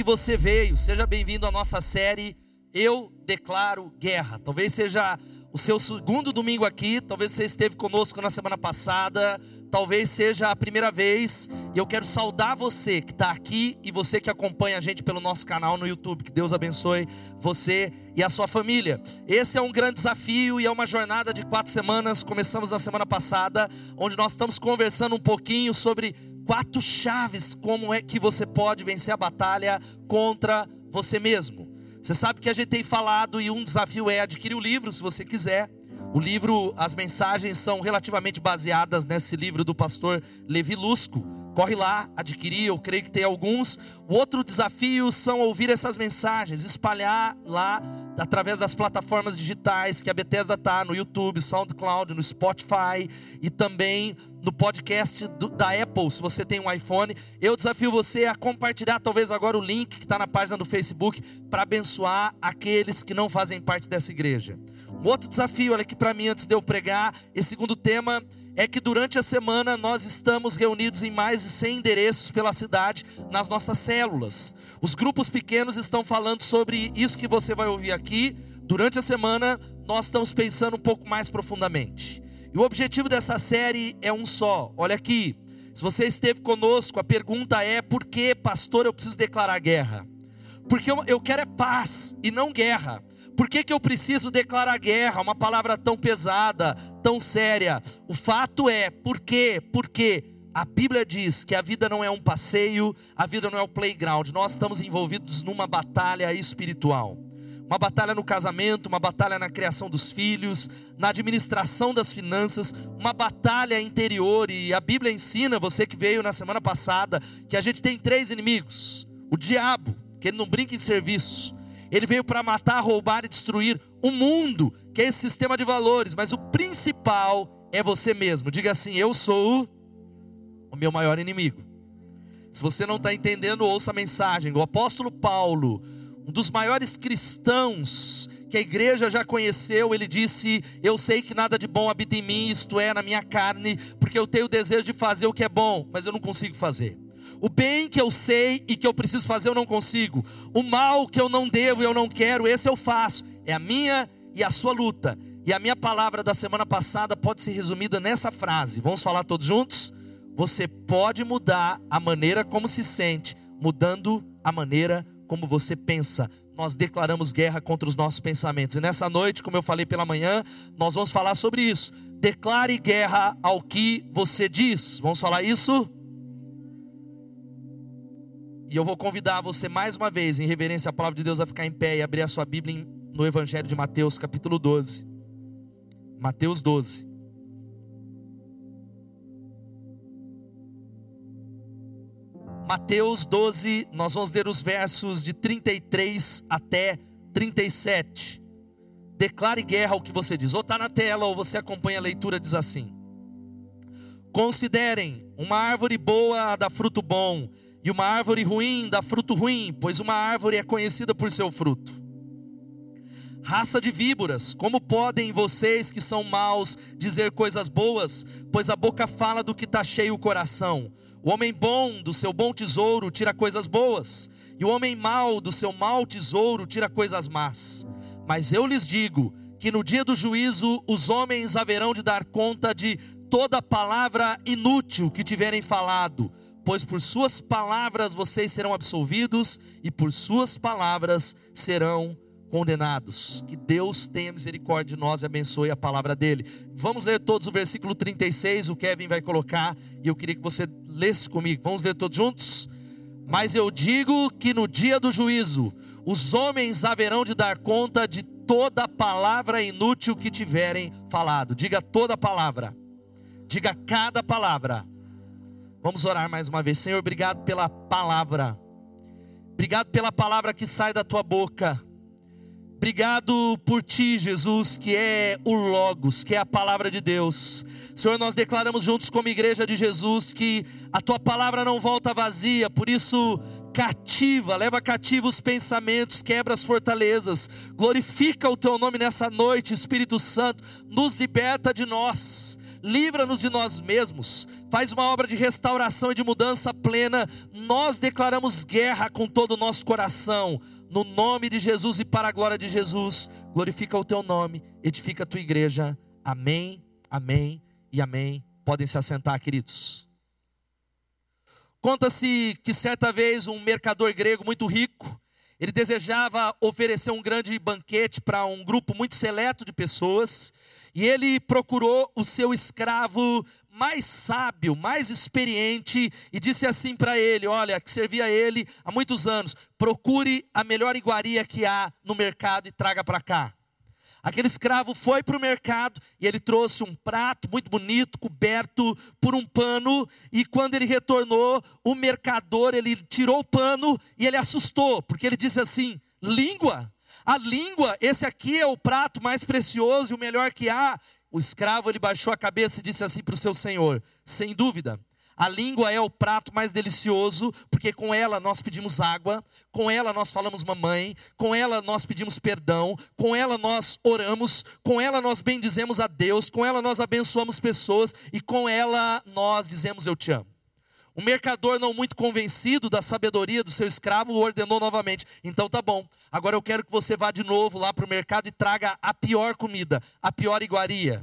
que você veio. Seja bem-vindo à nossa série Eu Declaro Guerra. Talvez seja o seu segundo domingo aqui, talvez você esteve conosco na semana passada, talvez seja a primeira vez, e eu quero saudar você que está aqui e você que acompanha a gente pelo nosso canal no YouTube. Que Deus abençoe você e a sua família. Esse é um grande desafio e é uma jornada de quatro semanas. Começamos na semana passada, onde nós estamos conversando um pouquinho sobre quatro chaves como é que você pode vencer a batalha contra você mesmo. Você sabe que a gente tem falado e um desafio é adquirir o livro, se você quiser. O livro, as mensagens são relativamente baseadas nesse livro do pastor Levi Lusco. Corre lá, adquirir, eu creio que tem alguns. O outro desafio são ouvir essas mensagens, espalhar lá através das plataformas digitais que a Bethesda está no YouTube, SoundCloud, no Spotify e também no podcast do, da Apple, se você tem um iPhone. Eu desafio você a compartilhar talvez agora o link que está na página do Facebook para abençoar aqueles que não fazem parte dessa igreja. Um outro desafio, olha aqui para mim antes de eu pregar, esse segundo tema é que durante a semana nós estamos reunidos em mais de 100 endereços pela cidade nas nossas células. Os grupos pequenos estão falando sobre isso que você vai ouvir aqui. Durante a semana nós estamos pensando um pouco mais profundamente. E o objetivo dessa série é um só. Olha aqui, se você esteve conosco, a pergunta é: por que, pastor, eu preciso declarar guerra? Porque eu, eu quero é paz e não guerra. Por que, que eu preciso declarar guerra? Uma palavra tão pesada, tão séria. O fato é, por quê? Porque a Bíblia diz que a vida não é um passeio, a vida não é um playground. Nós estamos envolvidos numa batalha espiritual uma batalha no casamento, uma batalha na criação dos filhos, na administração das finanças, uma batalha interior. E a Bíblia ensina, você que veio na semana passada, que a gente tem três inimigos: o diabo, que ele não brinca em serviço, ele veio para matar, roubar e destruir o mundo, que é esse sistema de valores, mas o principal é você mesmo. Diga assim: Eu sou o meu maior inimigo. Se você não está entendendo, ouça a mensagem. O apóstolo Paulo um dos maiores cristãos que a igreja já conheceu, ele disse: Eu sei que nada de bom habita em mim, isto é, na minha carne, porque eu tenho o desejo de fazer o que é bom, mas eu não consigo fazer. O bem que eu sei e que eu preciso fazer, eu não consigo. O mal que eu não devo e eu não quero, esse eu faço. É a minha e a sua luta. E a minha palavra da semana passada pode ser resumida nessa frase. Vamos falar todos juntos? Você pode mudar a maneira como se sente, mudando a maneira como você pensa. Nós declaramos guerra contra os nossos pensamentos. E nessa noite, como eu falei pela manhã, nós vamos falar sobre isso. Declare guerra ao que você diz. Vamos falar isso? E eu vou convidar você mais uma vez, em reverência à palavra de Deus, a ficar em pé e abrir a sua Bíblia no Evangelho de Mateus, capítulo 12. Mateus 12. Mateus 12, nós vamos ler os versos de 33 até 37. Declare guerra ao que você diz. Ou está na tela, ou você acompanha a leitura, diz assim: Considerem uma árvore boa dá fruto bom, e uma árvore ruim dá fruto ruim, pois uma árvore é conhecida por seu fruto. Raça de víboras, como podem vocês que são maus dizer coisas boas, pois a boca fala do que está cheio o coração? O homem bom do seu bom tesouro tira coisas boas, e o homem mau do seu mau tesouro tira coisas más. Mas eu lhes digo que no dia do juízo os homens haverão de dar conta de toda palavra inútil que tiverem falado, pois por suas palavras vocês serão absolvidos e por suas palavras serão condenados. Que Deus tenha misericórdia de nós e abençoe a palavra dele. Vamos ler todos o versículo 36, o Kevin vai colocar, e eu queria que você lesse comigo. Vamos ler todos juntos? Mas eu digo que no dia do juízo, os homens haverão de dar conta de toda palavra inútil que tiverem falado. Diga toda palavra. Diga cada palavra. Vamos orar mais uma vez. Senhor, obrigado pela palavra. Obrigado pela palavra que sai da tua boca. Obrigado por ti, Jesus, que é o Logos, que é a palavra de Deus. Senhor, nós declaramos juntos como igreja de Jesus que a tua palavra não volta vazia, por isso cativa, leva cativo os pensamentos, quebra as fortalezas, glorifica o teu nome nessa noite, Espírito Santo, nos liberta de nós livra-nos de nós mesmos, faz uma obra de restauração e de mudança plena. Nós declaramos guerra com todo o nosso coração, no nome de Jesus e para a glória de Jesus. Glorifica o teu nome, edifica a tua igreja. Amém, amém e amém. Podem se assentar, queridos. Conta-se que certa vez um mercador grego muito rico, ele desejava oferecer um grande banquete para um grupo muito seleto de pessoas, e ele procurou o seu escravo mais sábio, mais experiente, e disse assim para ele: Olha, que servia a ele há muitos anos, procure a melhor iguaria que há no mercado e traga para cá. Aquele escravo foi para o mercado e ele trouxe um prato muito bonito, coberto por um pano, e quando ele retornou, o mercador, ele tirou o pano e ele assustou, porque ele disse assim: "Língua? A língua, esse aqui é o prato mais precioso e o melhor que há". O escravo ele baixou a cabeça e disse assim para o seu senhor: "Sem dúvida, a língua é o prato mais delicioso, porque com ela nós pedimos água, com ela nós falamos mamãe, com ela nós pedimos perdão, com ela nós oramos, com ela nós bendizemos a Deus, com ela nós abençoamos pessoas e com ela nós dizemos eu te amo. O mercador, não muito convencido da sabedoria do seu escravo, ordenou novamente: então tá bom, agora eu quero que você vá de novo lá para o mercado e traga a pior comida, a pior iguaria.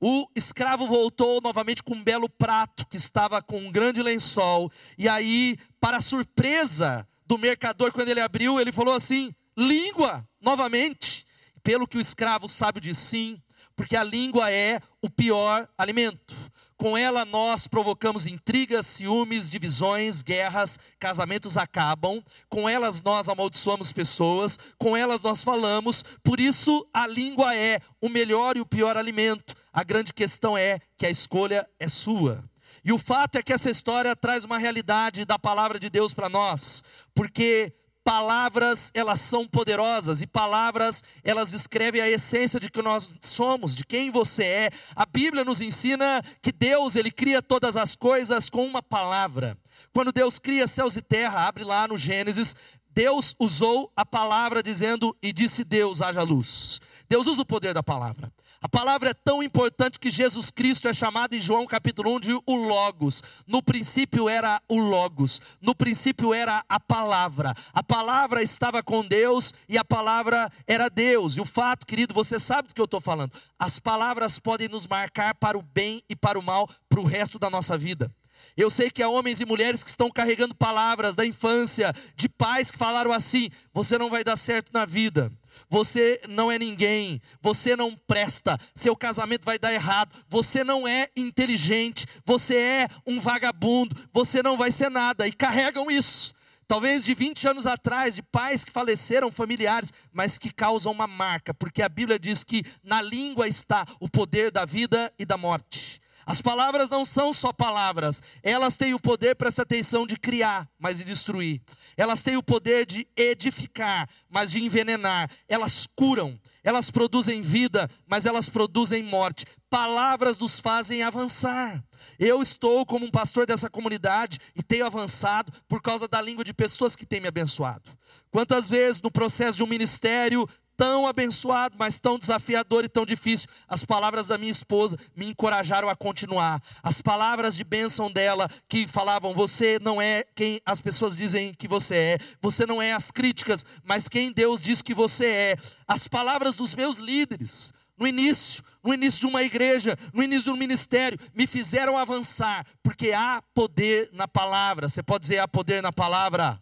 O escravo voltou novamente com um belo prato que estava com um grande lençol. E aí, para surpresa do mercador, quando ele abriu, ele falou assim: língua, novamente. Pelo que o escravo sabe de sim, porque a língua é o pior alimento. Com ela nós provocamos intrigas, ciúmes, divisões, guerras, casamentos acabam. Com elas nós amaldiçoamos pessoas, com elas nós falamos. Por isso a língua é o melhor e o pior alimento. A grande questão é que a escolha é sua. E o fato é que essa história traz uma realidade da palavra de Deus para nós, porque palavras elas são poderosas e palavras elas descrevem a essência de que nós somos, de quem você é. A Bíblia nos ensina que Deus ele cria todas as coisas com uma palavra. Quando Deus cria céus e terra, abre lá no Gênesis, Deus usou a palavra dizendo e disse Deus haja luz. Deus usa o poder da palavra. A palavra é tão importante que Jesus Cristo é chamado em João capítulo 1 de o Logos. No princípio era o Logos, no princípio era a palavra. A palavra estava com Deus e a palavra era Deus. E o fato, querido, você sabe do que eu estou falando. As palavras podem nos marcar para o bem e para o mal para o resto da nossa vida. Eu sei que há homens e mulheres que estão carregando palavras da infância, de pais que falaram assim: você não vai dar certo na vida você não é ninguém, você não presta, seu casamento vai dar errado, você não é inteligente, você é um vagabundo, você não vai ser nada, e carregam isso. Talvez de 20 anos atrás, de pais que faleceram, familiares, mas que causam uma marca, porque a Bíblia diz que na língua está o poder da vida e da morte. As palavras não são só palavras, elas têm o poder, presta atenção, de criar, mas de destruir. Elas têm o poder de edificar, mas de envenenar. Elas curam, elas produzem vida, mas elas produzem morte. Palavras nos fazem avançar. Eu estou como um pastor dessa comunidade e tenho avançado por causa da língua de pessoas que têm me abençoado. Quantas vezes no processo de um ministério tão abençoado, mas tão desafiador e tão difícil. As palavras da minha esposa me encorajaram a continuar. As palavras de bênção dela que falavam: você não é quem as pessoas dizem que você é, você não é as críticas, mas quem Deus diz que você é. As palavras dos meus líderes. No início, no início de uma igreja, no início de um ministério, me fizeram avançar, porque há poder na palavra. Você pode dizer há poder na palavra?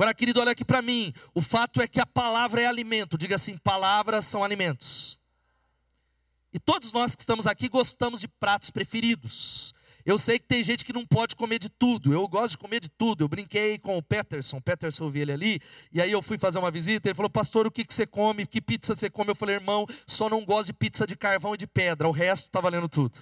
Agora, querido, olha aqui para mim. O fato é que a palavra é alimento. Diga assim: palavras são alimentos. E todos nós que estamos aqui gostamos de pratos preferidos. Eu sei que tem gente que não pode comer de tudo. Eu gosto de comer de tudo. Eu brinquei com o Peterson. Peterson, eu vi ele ali. E aí eu fui fazer uma visita. Ele falou, pastor, o que, que você come? Que pizza você come? Eu falei, irmão, só não gosto de pizza de carvão e de pedra. O resto está valendo tudo.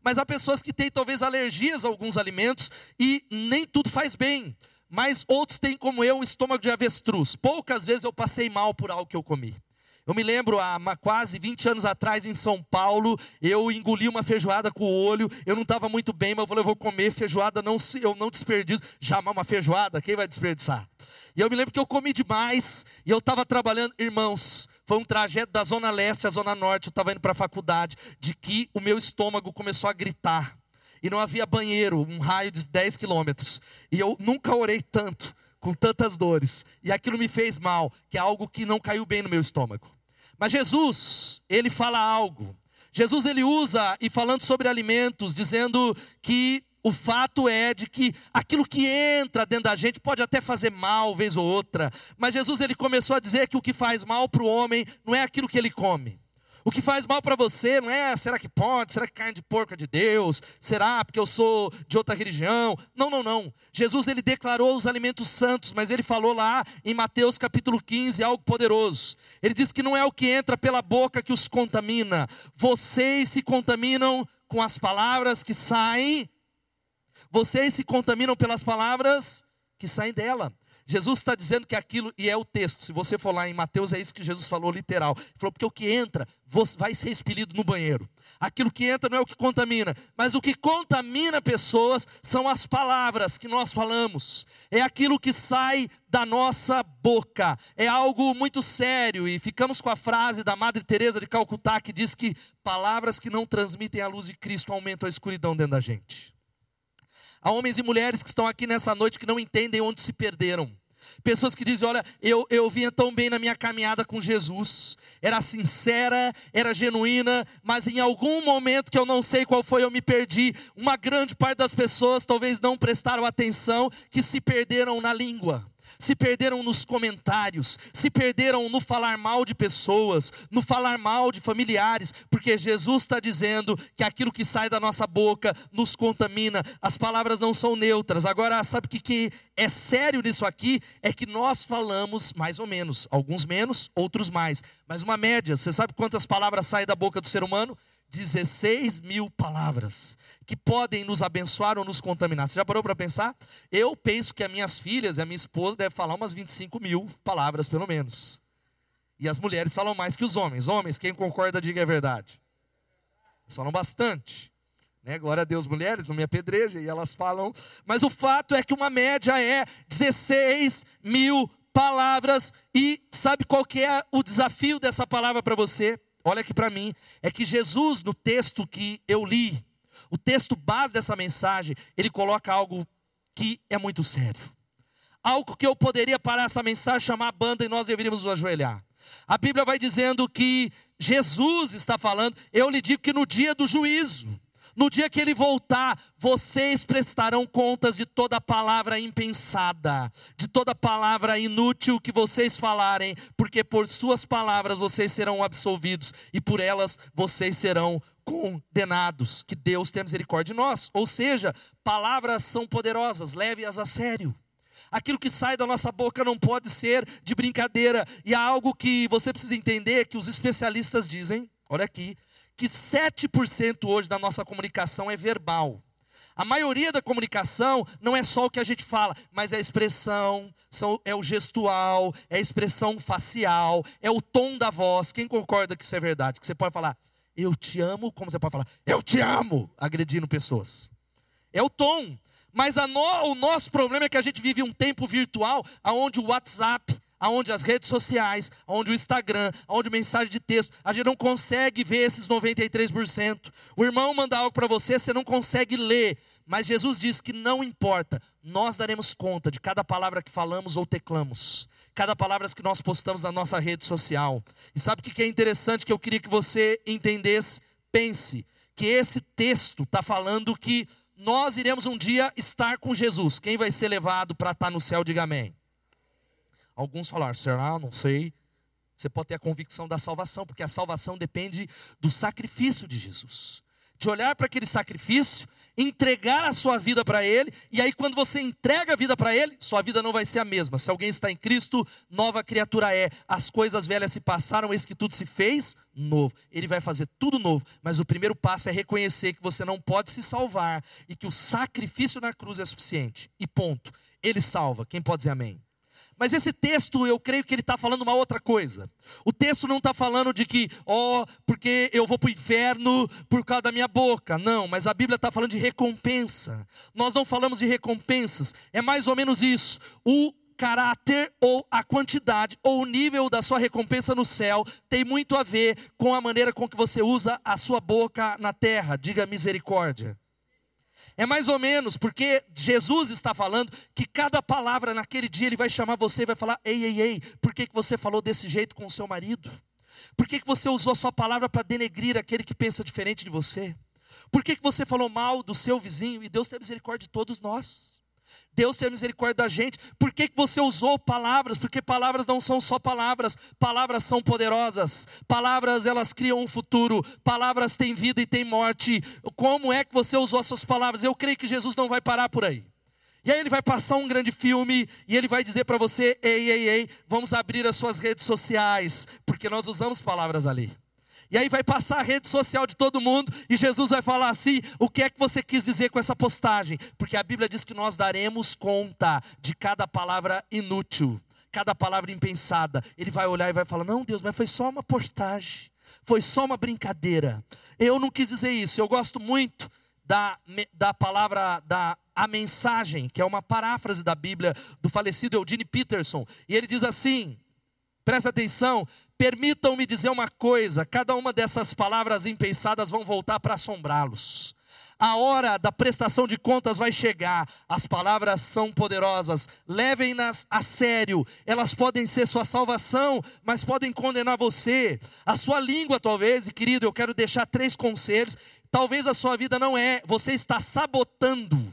Mas há pessoas que têm talvez alergias a alguns alimentos e nem tudo faz bem mas outros têm como eu um estômago de avestruz. Poucas vezes eu passei mal por algo que eu comi. Eu me lembro, há quase 20 anos atrás, em São Paulo, eu engoli uma feijoada com o olho, eu não estava muito bem, mas eu falei, eu vou comer feijoada, não, eu não desperdiço. Jamais uma feijoada, quem vai desperdiçar? E eu me lembro que eu comi demais, e eu estava trabalhando, irmãos, foi um trajeto da zona leste à zona norte, eu estava indo para a faculdade, de que o meu estômago começou a gritar. E não havia banheiro, um raio de 10 quilômetros. E eu nunca orei tanto, com tantas dores. E aquilo me fez mal, que é algo que não caiu bem no meu estômago. Mas Jesus, ele fala algo. Jesus ele usa e falando sobre alimentos, dizendo que o fato é de que aquilo que entra dentro da gente pode até fazer mal vez ou outra, mas Jesus ele começou a dizer que o que faz mal para o homem não é aquilo que ele come. O que faz mal para você não é será que pode, será que carne de porco é de Deus, será porque eu sou de outra religião? Não, não, não. Jesus ele declarou os alimentos santos, mas ele falou lá em Mateus capítulo 15 algo poderoso. Ele diz que não é o que entra pela boca que os contamina. Vocês se contaminam com as palavras que saem. Vocês se contaminam pelas palavras que saem dela. Jesus está dizendo que aquilo, e é o texto, se você for lá em Mateus, é isso que Jesus falou literal. Ele falou, porque o que entra vai ser expelido no banheiro. Aquilo que entra não é o que contamina, mas o que contamina pessoas são as palavras que nós falamos. É aquilo que sai da nossa boca. É algo muito sério e ficamos com a frase da Madre Teresa de Calcutá que diz que palavras que não transmitem a luz de Cristo aumentam a escuridão dentro da gente. Há homens e mulheres que estão aqui nessa noite que não entendem onde se perderam. Pessoas que dizem: Olha, eu, eu vinha tão bem na minha caminhada com Jesus, era sincera, era genuína, mas em algum momento que eu não sei qual foi, eu me perdi. Uma grande parte das pessoas talvez não prestaram atenção, que se perderam na língua se perderam nos comentários, se perderam no falar mal de pessoas, no falar mal de familiares, porque Jesus está dizendo que aquilo que sai da nossa boca nos contamina, as palavras não são neutras. Agora, sabe o que, que é sério nisso aqui? É que nós falamos mais ou menos, alguns menos, outros mais, mas uma média. Você sabe quantas palavras saem da boca do ser humano? 16 mil palavras que podem nos abençoar ou nos contaminar. Você já parou para pensar? Eu penso que as minhas filhas e a minha esposa devem falar umas 25 mil palavras, pelo menos. E as mulheres falam mais que os homens. Homens, quem concorda, diga a verdade. Eles falam bastante. Né? Glória a Deus, mulheres, não me apedreja, e elas falam. Mas o fato é que uma média é 16 mil palavras. E sabe qual que é o desafio dessa palavra para você? Olha aqui para mim, é que Jesus, no texto que eu li, o texto base dessa mensagem, ele coloca algo que é muito sério. Algo que eu poderia parar essa mensagem, chamar a banda e nós deveríamos nos ajoelhar. A Bíblia vai dizendo que Jesus está falando, eu lhe digo que no dia do juízo, no dia que ele voltar, vocês prestarão contas de toda palavra impensada, de toda palavra inútil que vocês falarem, porque por suas palavras vocês serão absolvidos e por elas vocês serão condenados. Que Deus tenha misericórdia de nós. Ou seja, palavras são poderosas, leve-as a sério. Aquilo que sai da nossa boca não pode ser de brincadeira. E há algo que você precisa entender que os especialistas dizem, olha aqui, que 7% hoje da nossa comunicação é verbal. A maioria da comunicação não é só o que a gente fala, mas é a expressão, são, é o gestual, é a expressão facial, é o tom da voz. Quem concorda que isso é verdade? Que você pode falar, eu te amo, como você pode falar, eu te amo, agredindo pessoas. É o tom. Mas no, o nosso problema é que a gente vive um tempo virtual onde o WhatsApp, aonde as redes sociais, aonde o Instagram, aonde mensagem de texto, a gente não consegue ver esses 93%. O irmão manda algo para você, você não consegue ler. Mas Jesus diz que não importa, nós daremos conta de cada palavra que falamos ou teclamos, cada palavra que nós postamos na nossa rede social. E sabe o que é interessante que eu queria que você entendesse? Pense que esse texto está falando que nós iremos um dia estar com Jesus. Quem vai ser levado para estar tá no céu, diga amém. Alguns falaram, será? Não sei. Você pode ter a convicção da salvação, porque a salvação depende do sacrifício de Jesus. De olhar para aquele sacrifício, entregar a sua vida para Ele, e aí quando você entrega a vida para Ele, sua vida não vai ser a mesma. Se alguém está em Cristo, nova criatura é. As coisas velhas se passaram, eis que tudo se fez novo. Ele vai fazer tudo novo, mas o primeiro passo é reconhecer que você não pode se salvar e que o sacrifício na cruz é suficiente. E ponto. Ele salva. Quem pode dizer amém? Mas esse texto, eu creio que ele está falando uma outra coisa. O texto não está falando de que, ó, oh, porque eu vou para o inferno por causa da minha boca. Não, mas a Bíblia está falando de recompensa. Nós não falamos de recompensas. É mais ou menos isso. O caráter ou a quantidade ou o nível da sua recompensa no céu tem muito a ver com a maneira com que você usa a sua boca na terra. Diga misericórdia. É mais ou menos porque Jesus está falando que cada palavra naquele dia ele vai chamar você e vai falar: Ei, ei, ei, por que, que você falou desse jeito com o seu marido? Por que, que você usou a sua palavra para denegrir aquele que pensa diferente de você? Por que, que você falou mal do seu vizinho? E Deus tem misericórdia de todos nós. Deus tem misericórdia da gente. Por que, que você usou palavras? Porque palavras não são só palavras, palavras são poderosas. Palavras elas criam um futuro, palavras têm vida e têm morte. Como é que você usou as suas palavras? Eu creio que Jesus não vai parar por aí. E aí ele vai passar um grande filme e ele vai dizer para você: ei, ei, ei, vamos abrir as suas redes sociais, porque nós usamos palavras ali. E aí vai passar a rede social de todo mundo e Jesus vai falar assim: o que é que você quis dizer com essa postagem? Porque a Bíblia diz que nós daremos conta de cada palavra inútil, cada palavra impensada. Ele vai olhar e vai falar: não, Deus, mas foi só uma postagem, foi só uma brincadeira. Eu não quis dizer isso. Eu gosto muito da, da palavra da a mensagem, que é uma paráfrase da Bíblia do falecido Eugene Peterson. E ele diz assim: presta atenção, Permitam-me dizer uma coisa: cada uma dessas palavras impensadas vão voltar para assombrá-los. A hora da prestação de contas vai chegar. As palavras são poderosas. Levem-nas a sério. Elas podem ser sua salvação, mas podem condenar você. A sua língua, talvez, e querido, eu quero deixar três conselhos. Talvez a sua vida não é, você está sabotando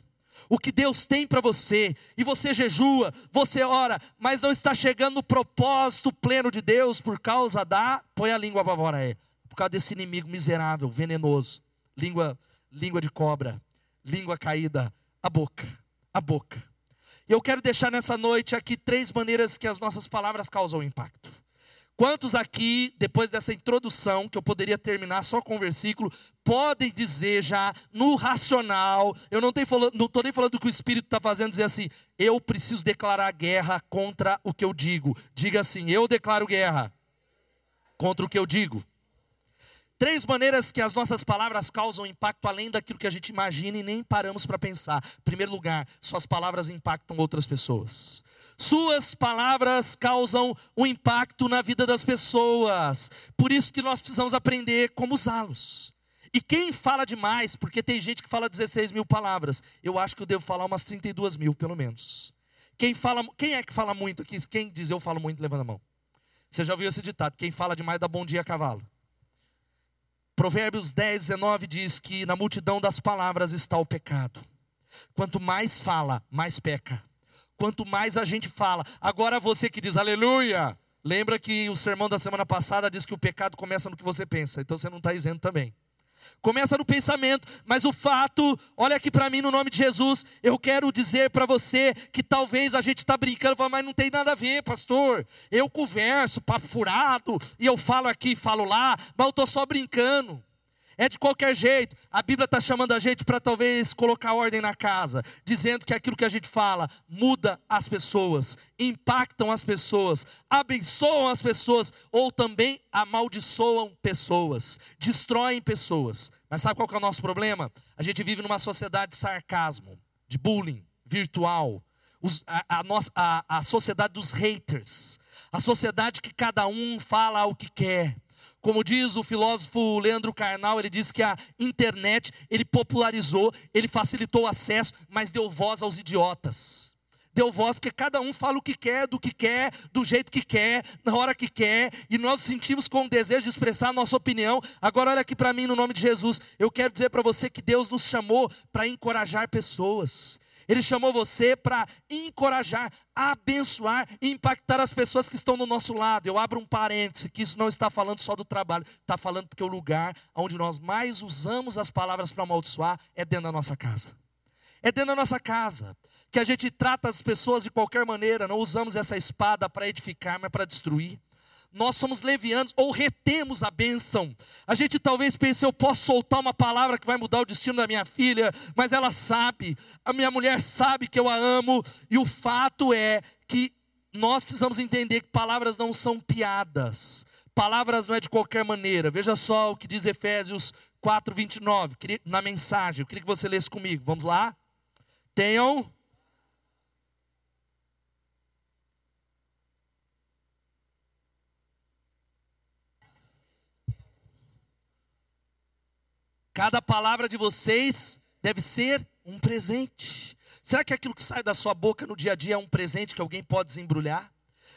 o que Deus tem para você, e você jejua, você ora, mas não está chegando no propósito pleno de Deus por causa da, põe a língua para fora aí, por causa desse inimigo miserável, venenoso, língua, língua de cobra, língua caída, a boca, a boca. E eu quero deixar nessa noite aqui três maneiras que as nossas palavras causam impacto. Quantos aqui, depois dessa introdução, que eu poderia terminar só com um versículo, podem dizer já no racional, eu não estou nem falando do que o Espírito está fazendo, dizer assim, eu preciso declarar guerra contra o que eu digo. Diga assim, eu declaro guerra contra o que eu digo. Três maneiras que as nossas palavras causam impacto além daquilo que a gente imagina e nem paramos para pensar. Em primeiro lugar, suas palavras impactam outras pessoas. Suas palavras causam um impacto na vida das pessoas. Por isso que nós precisamos aprender como usá-los. E quem fala demais, porque tem gente que fala 16 mil palavras, eu acho que eu devo falar umas 32 mil, pelo menos. Quem, fala, quem é que fala muito aqui? Quem diz eu falo muito, levanta a mão. Você já ouviu esse ditado: quem fala demais dá bom dia a cavalo. Provérbios 10, 19 diz que na multidão das palavras está o pecado. Quanto mais fala, mais peca quanto mais a gente fala. Agora você que diz aleluia, lembra que o sermão da semana passada diz que o pecado começa no que você pensa, então você não está isento também. Começa no pensamento, mas o fato, olha aqui para mim no nome de Jesus, eu quero dizer para você que talvez a gente está brincando, mas não tem nada a ver, pastor. Eu converso, papo furado, e eu falo aqui, falo lá, mas eu estou só brincando. É de qualquer jeito. A Bíblia está chamando a gente para talvez colocar ordem na casa, dizendo que aquilo que a gente fala muda as pessoas, impactam as pessoas, abençoam as pessoas ou também amaldiçoam pessoas, destroem pessoas. Mas sabe qual é o nosso problema? A gente vive numa sociedade de sarcasmo, de bullying virtual, Os, a, a, nossa, a, a sociedade dos haters, a sociedade que cada um fala o que quer como diz o filósofo Leandro Carnal, ele diz que a internet, ele popularizou, ele facilitou o acesso, mas deu voz aos idiotas. Deu voz porque cada um fala o que quer, do que quer, do jeito que quer, na hora que quer, e nós sentimos com o desejo de expressar a nossa opinião. Agora olha aqui para mim no nome de Jesus. Eu quero dizer para você que Deus nos chamou para encorajar pessoas. Ele chamou você para encorajar, abençoar e impactar as pessoas que estão do nosso lado. Eu abro um parêntese, que isso não está falando só do trabalho, está falando porque o lugar onde nós mais usamos as palavras para amaldiçoar é dentro da nossa casa. É dentro da nossa casa que a gente trata as pessoas de qualquer maneira, não usamos essa espada para edificar, mas para destruir nós somos levianos ou retemos a bênção. A gente talvez pense, eu posso soltar uma palavra que vai mudar o destino da minha filha, mas ela sabe, a minha mulher sabe que eu a amo, e o fato é que nós precisamos entender que palavras não são piadas, palavras não é de qualquer maneira. Veja só o que diz Efésios 4, 29, na mensagem, eu queria que você lesse comigo, vamos lá? Tenham Cada palavra de vocês deve ser um presente. Será que aquilo que sai da sua boca no dia a dia é um presente que alguém pode desembrulhar?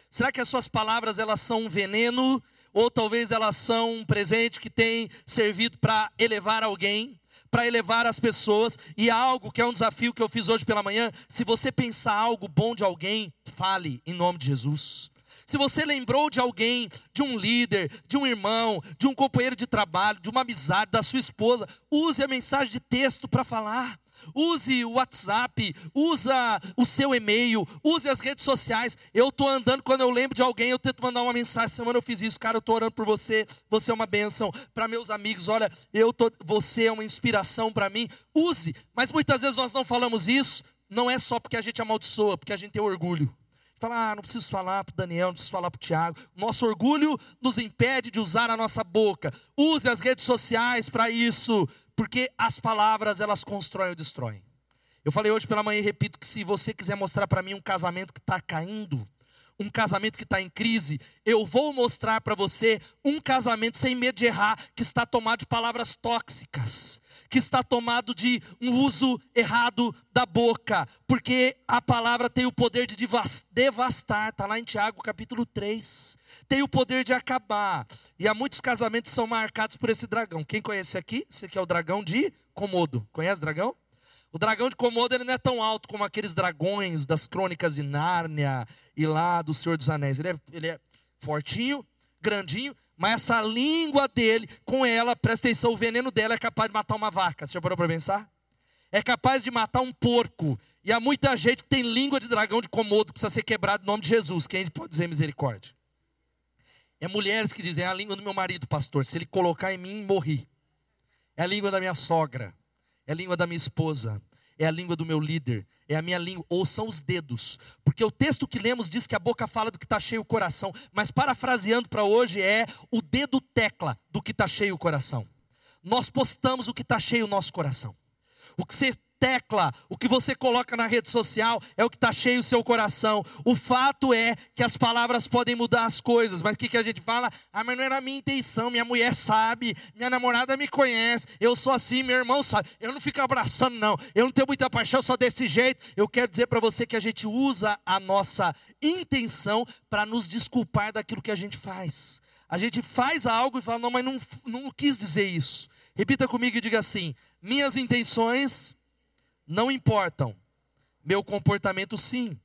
Será que as suas palavras elas são um veneno ou talvez elas são um presente que tem servido para elevar alguém? para elevar as pessoas. E algo que é um desafio que eu fiz hoje pela manhã: se você pensar algo bom de alguém, fale em nome de Jesus. Se você lembrou de alguém, de um líder, de um irmão, de um companheiro de trabalho, de uma amizade, da sua esposa, use a mensagem de texto para falar. Use o WhatsApp, usa o seu e-mail, use as redes sociais. Eu estou andando, quando eu lembro de alguém, eu tento mandar uma mensagem. Semana eu fiz isso, cara, eu estou orando por você, você é uma bênção. Para meus amigos, olha, eu tô, você é uma inspiração para mim. Use, mas muitas vezes nós não falamos isso, não é só porque a gente amaldiçoa, porque a gente tem orgulho. Fala, ah, não preciso falar para o Daniel, não preciso falar para o Tiago. Nosso orgulho nos impede de usar a nossa boca. Use as redes sociais para isso porque as palavras elas constroem ou destroem. Eu falei hoje pela manhã e repito que se você quiser mostrar para mim um casamento que está caindo, um casamento que está em crise, eu vou mostrar para você um casamento sem medo de errar, que está tomado de palavras tóxicas, que está tomado de um uso errado da boca, porque a palavra tem o poder de devastar, está lá em Tiago capítulo 3, tem o poder de acabar, e há muitos casamentos que são marcados por esse dragão. Quem conhece aqui? Esse aqui é o dragão de Komodo, conhece dragão? O dragão de Komodo ele não é tão alto como aqueles dragões das crônicas de Nárnia e lá do Senhor dos Anéis. Ele é, ele é fortinho, grandinho, mas essa língua dele, com ela, presta atenção, o veneno dela é capaz de matar uma vaca. Você já parou para pensar? É capaz de matar um porco. E há muita gente que tem língua de dragão de Komodo que precisa ser quebrado em nome de Jesus. Quem pode dizer misericórdia? É mulheres que dizem, é a língua do meu marido, pastor. Se ele colocar em mim, morri. É a língua da minha sogra é a língua da minha esposa, é a língua do meu líder, é a minha língua, ou são os dedos, porque o texto que lemos diz que a boca fala do que está cheio o coração, mas parafraseando para hoje é o dedo tecla do que está cheio o coração. Nós postamos o que está cheio o nosso coração. O que você tecla, o que você coloca na rede social é o que está cheio o seu coração. O fato é que as palavras podem mudar as coisas, mas o que, que a gente fala? Ah, mas não era a minha intenção, minha mulher sabe, minha namorada me conhece, eu sou assim, meu irmão sabe. Eu não fico abraçando, não, eu não tenho muita paixão só desse jeito. Eu quero dizer para você que a gente usa a nossa intenção para nos desculpar daquilo que a gente faz. A gente faz algo e fala, não, mas não, não quis dizer isso. Repita comigo e diga assim: minhas intenções não importam. Meu comportamento, sim.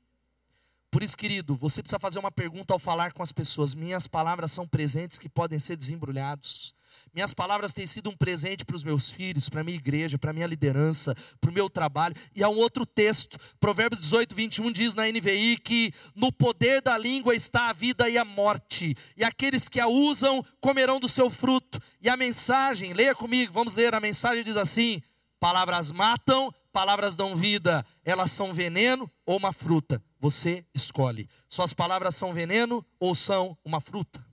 Por isso, querido, você precisa fazer uma pergunta ao falar com as pessoas. Minhas palavras são presentes que podem ser desembrulhados. Minhas palavras têm sido um presente para os meus filhos, para a minha igreja, para a minha liderança, para o meu trabalho. E há um outro texto, Provérbios 18, 21, diz na NVI que no poder da língua está a vida e a morte, e aqueles que a usam comerão do seu fruto. E a mensagem, leia comigo, vamos ler, a mensagem diz assim: palavras matam, palavras dão vida, elas são veneno ou uma fruta. Você escolhe. Suas palavras são veneno ou são uma fruta?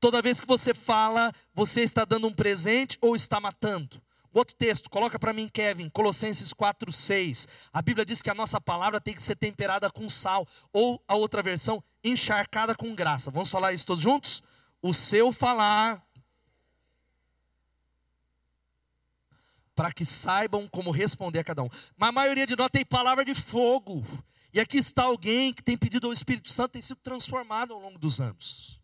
Toda vez que você fala, você está dando um presente ou está matando? Outro texto, coloca para mim, Kevin, Colossenses 4:6. A Bíblia diz que a nossa palavra tem que ser temperada com sal, ou a outra versão, encharcada com graça. Vamos falar isso todos juntos? O seu falar para que saibam como responder a cada um. Mas a maioria de nós tem palavra de fogo. E aqui está alguém que tem pedido ao Espírito Santo, tem sido transformado ao longo dos anos.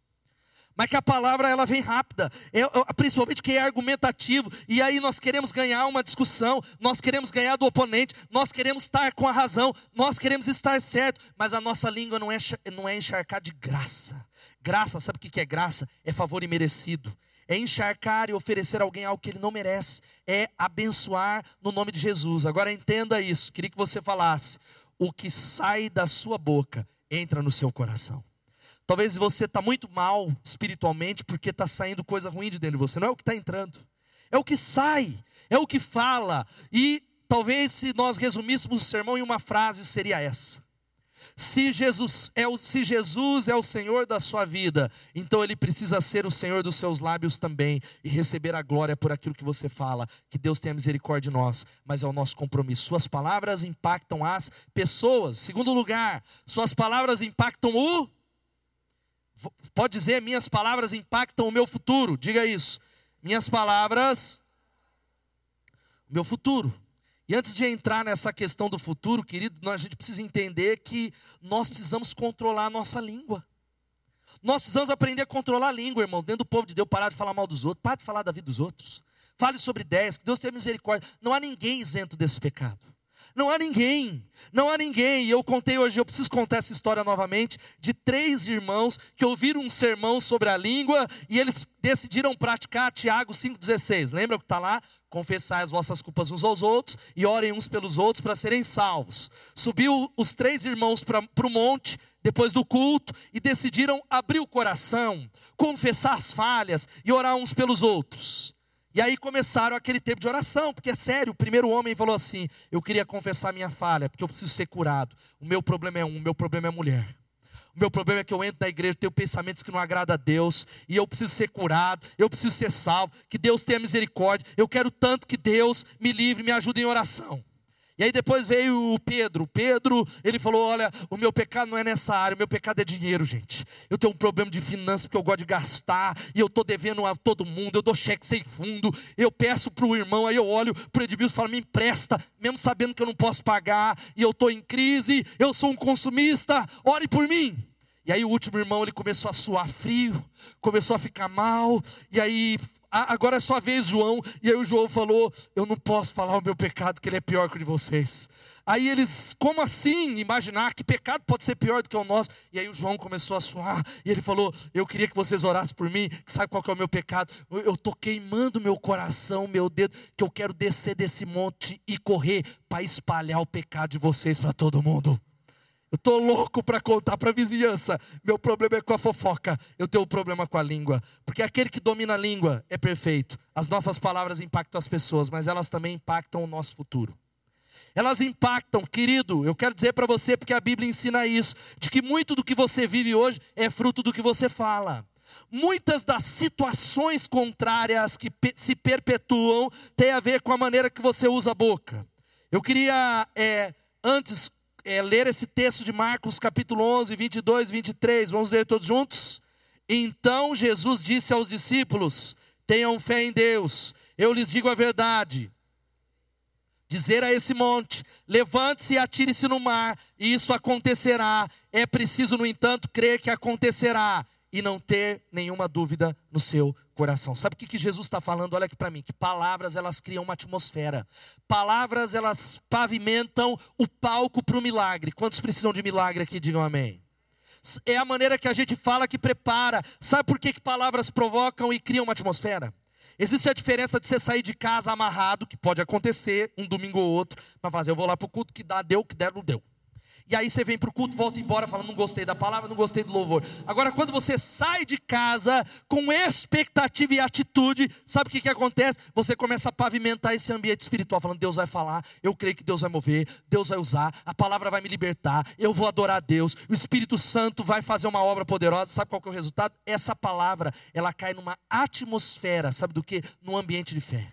Mas que a palavra ela vem rápida, é, é, principalmente quem é argumentativo, e aí nós queremos ganhar uma discussão, nós queremos ganhar do oponente, nós queremos estar com a razão, nós queremos estar certo, mas a nossa língua não é, não é encharcar de graça. Graça, sabe o que é graça? É favor imerecido é encharcar e oferecer a alguém algo que ele não merece, é abençoar no nome de Jesus. Agora entenda isso, queria que você falasse: o que sai da sua boca entra no seu coração. Talvez você está muito mal espiritualmente porque está saindo coisa ruim de dentro de você, não é o que está entrando, é o que sai, é o que fala. E talvez se nós resumíssemos o sermão em uma frase, seria essa: se Jesus, é o, se Jesus é o Senhor da sua vida, então Ele precisa ser o Senhor dos seus lábios também e receber a glória por aquilo que você fala. Que Deus tenha misericórdia de nós, mas é o nosso compromisso. Suas palavras impactam as pessoas. Segundo lugar, suas palavras impactam o. Pode dizer, minhas palavras impactam o meu futuro. Diga isso. Minhas palavras meu futuro. E antes de entrar nessa questão do futuro, querido, a gente precisa entender que nós precisamos controlar a nossa língua. Nós precisamos aprender a controlar a língua, irmãos, dentro do povo de Deus, parar de falar mal dos outros, parar de falar da vida dos outros. Fale sobre ideias, que Deus tenha misericórdia. Não há ninguém isento desse pecado. Não há ninguém, não há ninguém. E eu contei hoje, eu preciso contar essa história novamente, de três irmãos que ouviram um sermão sobre a língua e eles decidiram praticar Tiago 5,16. Lembra o que está lá? Confessai as vossas culpas uns aos outros e orem uns pelos outros para serem salvos. Subiu os três irmãos para o monte, depois do culto, e decidiram abrir o coração, confessar as falhas e orar uns pelos outros. E aí começaram aquele tempo de oração, porque é sério, o primeiro homem falou assim: Eu queria confessar minha falha, porque eu preciso ser curado. O meu problema é um, o meu problema é mulher. O meu problema é que eu entro na igreja, tenho pensamentos que não agradam a Deus, e eu preciso ser curado, eu preciso ser salvo, que Deus tenha misericórdia. Eu quero tanto que Deus me livre, me ajude em oração. E aí depois veio o Pedro. Pedro, ele falou: Olha, o meu pecado não é nessa área, o meu pecado é dinheiro, gente. Eu tenho um problema de finanças porque eu gosto de gastar, e eu estou devendo a todo mundo, eu dou cheque sem fundo, eu peço para o irmão, aí eu olho para o Edmilson e falo: Me empresta, mesmo sabendo que eu não posso pagar, e eu estou em crise, eu sou um consumista, ore por mim. E aí o último irmão ele começou a suar frio, começou a ficar mal, e aí agora é sua vez, João. E aí o João falou: Eu não posso falar o meu pecado, que ele é pior que o de vocês. Aí eles, como assim imaginar que pecado pode ser pior do que o nosso? E aí o João começou a suar, e ele falou: Eu queria que vocês orassem por mim, sabe qual que é o meu pecado? Eu estou queimando meu coração, meu dedo, que eu quero descer desse monte e correr para espalhar o pecado de vocês para todo mundo. Eu estou louco para contar para a vizinhança. Meu problema é com a fofoca. Eu tenho um problema com a língua. Porque aquele que domina a língua é perfeito. As nossas palavras impactam as pessoas, mas elas também impactam o nosso futuro. Elas impactam, querido. Eu quero dizer para você, porque a Bíblia ensina isso, de que muito do que você vive hoje é fruto do que você fala. Muitas das situações contrárias que se perpetuam têm a ver com a maneira que você usa a boca. Eu queria, é, antes, é, ler esse texto de Marcos, capítulo 11, 22 e 23. Vamos ler todos juntos? Então Jesus disse aos discípulos: Tenham fé em Deus, eu lhes digo a verdade. Dizer a esse monte: levante-se e atire-se no mar, e isso acontecerá. É preciso, no entanto, crer que acontecerá e não ter nenhuma dúvida no seu coração. Sabe o que, Jesus está falando? Olha aqui para mim, que palavras elas criam uma atmosfera. Palavras elas pavimentam o palco para o milagre. Quantos precisam de milagre aqui? Digam amém. É a maneira que a gente fala que prepara. Sabe por que, que palavras provocam e criam uma atmosfera? Existe a diferença de você sair de casa amarrado, que pode acontecer um domingo ou outro, para fazer, eu vou lá para o culto que dá, deu, que der, não deu. E aí você vem para o culto, volta embora falando, não gostei da palavra, não gostei do louvor. Agora, quando você sai de casa com expectativa e atitude, sabe o que, que acontece? Você começa a pavimentar esse ambiente espiritual, falando, Deus vai falar, eu creio que Deus vai mover, Deus vai usar, a palavra vai me libertar, eu vou adorar a Deus, o Espírito Santo vai fazer uma obra poderosa. Sabe qual que é o resultado? Essa palavra, ela cai numa atmosfera, sabe do que? Num ambiente de fé.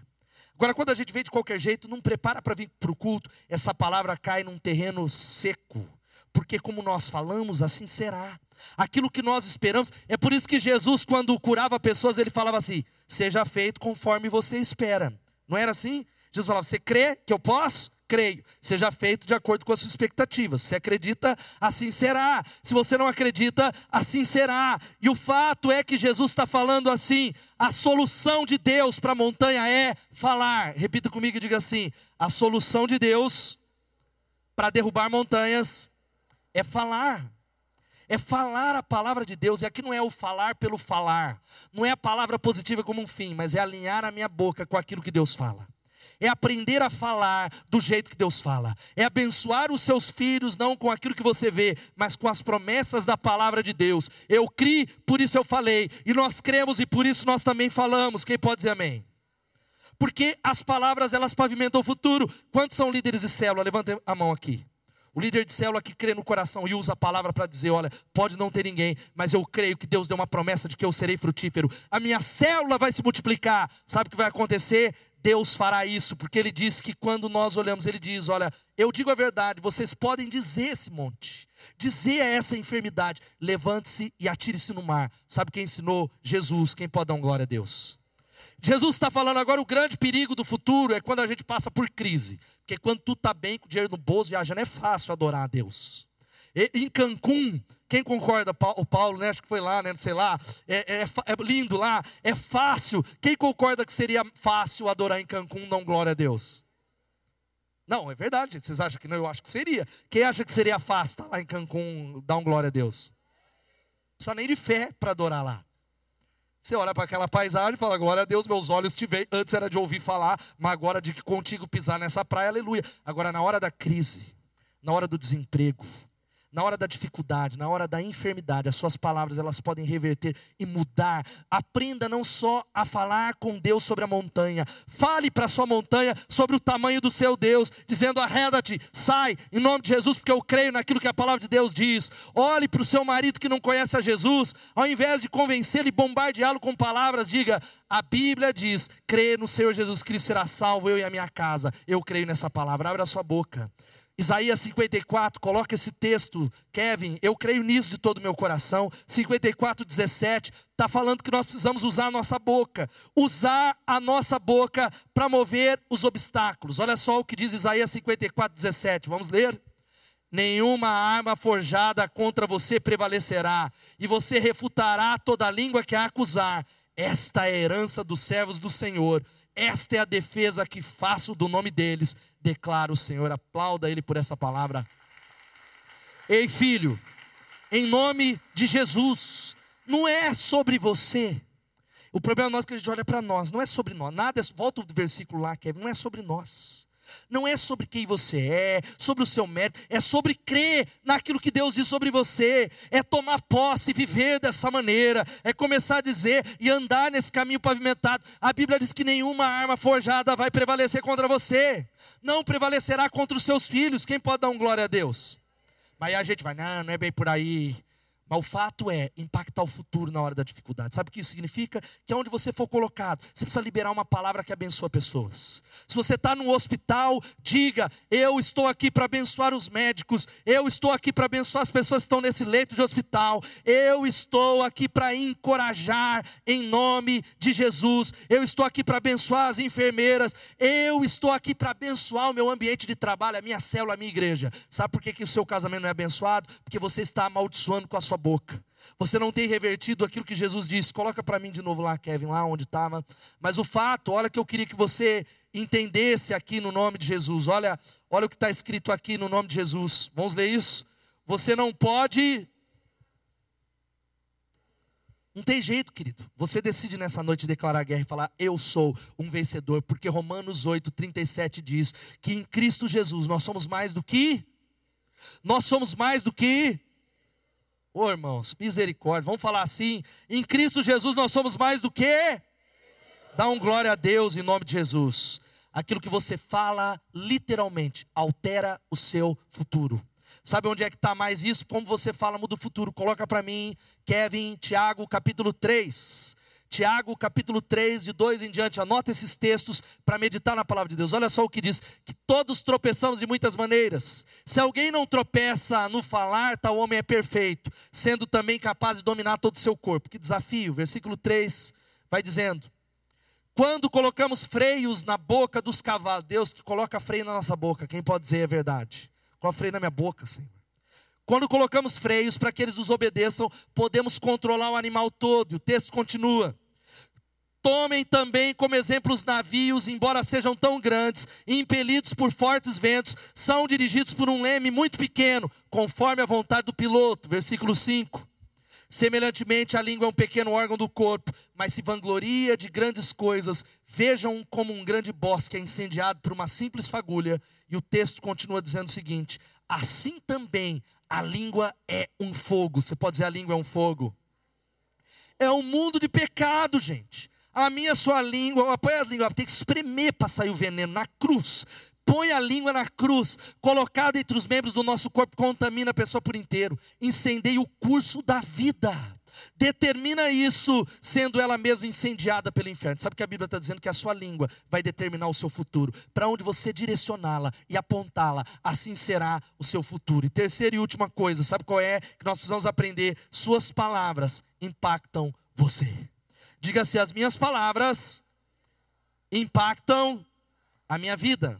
Agora, quando a gente vem de qualquer jeito, não prepara para vir para o culto, essa palavra cai num terreno seco. Porque como nós falamos, assim será. Aquilo que nós esperamos, é por isso que Jesus, quando curava pessoas, ele falava assim: seja feito conforme você espera. Não era assim? Jesus falava: você crê que eu posso? Creio, seja feito de acordo com as suas expectativas. Se acredita, assim será. Se você não acredita, assim será. E o fato é que Jesus está falando assim: a solução de Deus para a montanha é falar. Repita comigo e diga assim: a solução de Deus para derrubar montanhas é falar é falar a palavra de Deus. E aqui não é o falar pelo falar, não é a palavra positiva como um fim, mas é alinhar a minha boca com aquilo que Deus fala é aprender a falar do jeito que Deus fala, é abençoar os seus filhos não com aquilo que você vê, mas com as promessas da palavra de Deus. Eu criei, por isso eu falei, e nós cremos e por isso nós também falamos. Quem pode dizer amém? Porque as palavras elas pavimentam o futuro. Quantos são líderes de célula? Levante a mão aqui. O líder de célula que crê no coração e usa a palavra para dizer: olha, pode não ter ninguém, mas eu creio que Deus deu uma promessa de que eu serei frutífero. A minha célula vai se multiplicar. Sabe o que vai acontecer? Deus fará isso, porque Ele diz que quando nós olhamos, Ele diz: Olha, eu digo a verdade, vocês podem dizer esse monte, dizer a essa enfermidade: levante-se e atire-se no mar. Sabe quem ensinou? Jesus. Quem pode dar um glória a Deus? Jesus está falando agora o grande perigo do futuro é quando a gente passa por crise. Porque quando tu está bem com dinheiro no bolso, viajando, é fácil adorar a Deus. E, em Cancún, quem concorda? O Paulo, né? Acho que foi lá, né? Sei lá. É, é, é, lindo lá. É fácil. Quem concorda que seria fácil adorar em Cancún, não glória a Deus? Não, é verdade. Vocês acham que não? Eu acho que seria. Quem acha que seria fácil estar tá lá em Cancún, dar um glória a Deus? Não precisa nem de fé para adorar lá. Você olha para aquela paisagem e fala, glória a Deus, meus olhos te veem. Antes era de ouvir falar, mas agora de que contigo pisar nessa praia, aleluia. Agora, na hora da crise, na hora do desemprego, na hora da dificuldade, na hora da enfermidade, as suas palavras elas podem reverter e mudar. Aprenda não só a falar com Deus sobre a montanha, fale para a sua montanha sobre o tamanho do seu Deus, dizendo: arreda-te, sai, em nome de Jesus, porque eu creio naquilo que a palavra de Deus diz. Olhe para o seu marido que não conhece a Jesus, ao invés de convencê-lo e bombardeá-lo com palavras, diga: a Bíblia diz: crê no Senhor Jesus Cristo será salvo, eu e a minha casa. Eu creio nessa palavra. Abra a sua boca. Isaías 54, coloca esse texto, Kevin, eu creio nisso de todo o meu coração. 54, 17, está falando que nós precisamos usar a nossa boca, usar a nossa boca para mover os obstáculos. Olha só o que diz Isaías 54, 17, vamos ler? Nenhuma arma forjada contra você prevalecerá, e você refutará toda língua que a acusar. Esta é a herança dos servos do Senhor, esta é a defesa que faço do nome deles declara o Senhor. Aplauda Ele por essa palavra. Ei, filho, em nome de Jesus, não é sobre você. O problema é nós que a gente olha para nós, não é sobre nós. Nada, é, volta o versículo lá, Kevin, não é sobre nós. Não é sobre quem você é, sobre o seu mérito, é sobre crer naquilo que Deus diz sobre você, é tomar posse, viver dessa maneira, é começar a dizer e andar nesse caminho pavimentado. A Bíblia diz que nenhuma arma forjada vai prevalecer contra você, não prevalecerá contra os seus filhos. Quem pode dar um glória a Deus? Mas aí a gente vai, não, não é bem por aí. Mas o fato é impactar o futuro na hora da dificuldade. Sabe o que isso significa? Que onde você for colocado, você precisa liberar uma palavra que abençoa pessoas. Se você está no hospital, diga: Eu estou aqui para abençoar os médicos, eu estou aqui para abençoar as pessoas que estão nesse leito de hospital, eu estou aqui para encorajar em nome de Jesus, eu estou aqui para abençoar as enfermeiras, eu estou aqui para abençoar o meu ambiente de trabalho, a minha célula, a minha igreja. Sabe por que, que o seu casamento não é abençoado? Porque você está amaldiçoando com a sua boca. Você não tem revertido aquilo que Jesus disse. Coloca para mim de novo lá, Kevin, lá onde estava. Mas o fato, olha que eu queria que você entendesse aqui no nome de Jesus. Olha, olha o que está escrito aqui no nome de Jesus. Vamos ler isso? Você não pode. Não tem jeito, querido. Você decide nessa noite declarar guerra e falar: Eu sou um vencedor, porque Romanos 8, 37 diz que em Cristo Jesus nós somos mais do que. Nós somos mais do que Ô oh, irmãos, misericórdia, vamos falar assim: em Cristo Jesus nós somos mais do que? Dá um glória a Deus em nome de Jesus. Aquilo que você fala, literalmente, altera o seu futuro. Sabe onde é que está mais isso? Como você fala, muda o futuro. Coloca para mim, Kevin, Tiago, capítulo 3. Tiago, capítulo 3, de 2 em diante, anota esses textos para meditar na palavra de Deus. Olha só o que diz: que todos tropeçamos de muitas maneiras. Se alguém não tropeça no falar, tal homem é perfeito, sendo também capaz de dominar todo o seu corpo. Que desafio! Versículo 3 vai dizendo: Quando colocamos freios na boca dos cavalos, Deus que coloca freio na nossa boca, quem pode dizer a verdade? Coloca freio na minha boca, Senhor. Quando colocamos freios para que eles nos obedeçam, podemos controlar o animal todo. O texto continua. Tomem também como exemplo os navios, embora sejam tão grandes, impelidos por fortes ventos, são dirigidos por um leme muito pequeno, conforme a vontade do piloto. Versículo 5. Semelhantemente, a língua é um pequeno órgão do corpo, mas se vangloria de grandes coisas. Vejam como um grande bosque é incendiado por uma simples fagulha. E o texto continua dizendo o seguinte: assim também a língua é um fogo. Você pode dizer a língua é um fogo? É um mundo de pecado, gente. A minha, sua língua, põe a língua, tem que espremer para sair o veneno na cruz. Põe a língua na cruz, colocada entre os membros do nosso corpo, contamina a pessoa por inteiro. Incendeia o curso da vida. Determina isso, sendo ela mesma incendiada pelo inferno. Sabe que a Bíblia está dizendo que a sua língua vai determinar o seu futuro. Para onde você direcioná-la e apontá-la, assim será o seu futuro. E terceira e última coisa, sabe qual é? Que nós precisamos aprender: suas palavras impactam você. Diga-se, as minhas palavras impactam a minha vida.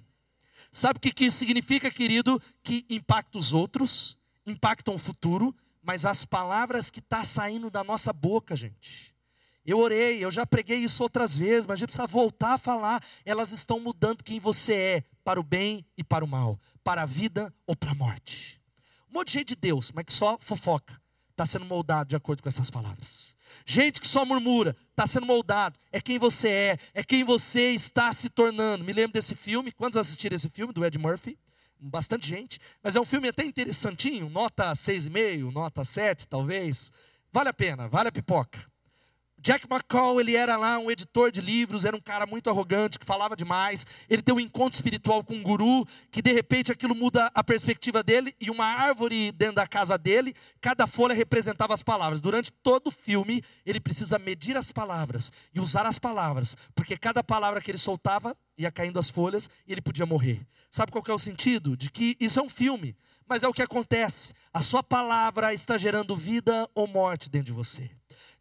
Sabe o que, que isso significa, querido? Que impacta os outros, impactam o futuro, mas as palavras que estão tá saindo da nossa boca, gente. Eu orei, eu já preguei isso outras vezes, mas a gente precisa voltar a falar. Elas estão mudando quem você é, para o bem e para o mal, para a vida ou para a morte. Um monte de gente de Deus, mas que só fofoca, está sendo moldado de acordo com essas palavras. Gente que só murmura, está sendo moldado, é quem você é, é quem você está se tornando. Me lembro desse filme, quantos assistiram esse filme, do Ed Murphy? Bastante gente, mas é um filme até interessantinho, nota 6,5, nota 7 talvez. Vale a pena, vale a pipoca. Jack McCall, ele era lá um editor de livros, era um cara muito arrogante, que falava demais. Ele tem um encontro espiritual com um guru, que de repente aquilo muda a perspectiva dele, e uma árvore dentro da casa dele, cada folha representava as palavras. Durante todo o filme, ele precisa medir as palavras e usar as palavras, porque cada palavra que ele soltava ia caindo as folhas e ele podia morrer. Sabe qual é o sentido? De que isso é um filme, mas é o que acontece. A sua palavra está gerando vida ou morte dentro de você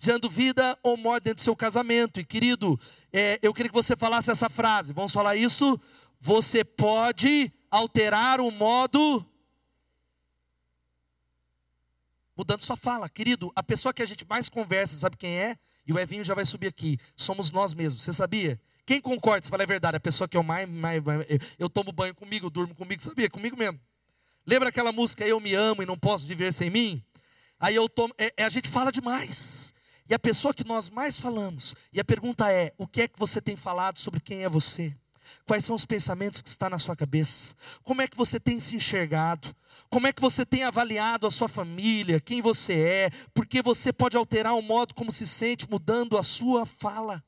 gerando vida ou morte dentro do seu casamento. E querido, é, eu queria que você falasse essa frase. Vamos falar isso? Você pode alterar o modo. Mudando sua fala, querido, a pessoa que a gente mais conversa, sabe quem é? E o Evinho já vai subir aqui. Somos nós mesmos, você sabia? Quem concorda? Você fala, é verdade, a pessoa que eu mais, mais, mais eu, eu tomo banho comigo, eu durmo comigo, sabia? Comigo mesmo. Lembra aquela música Eu me amo e não posso viver sem mim? Aí eu tomo, é, é, a gente fala demais. E a pessoa que nós mais falamos, e a pergunta é: o que é que você tem falado sobre quem é você? Quais são os pensamentos que estão na sua cabeça? Como é que você tem se enxergado? Como é que você tem avaliado a sua família, quem você é? Porque você pode alterar o modo como se sente mudando a sua fala.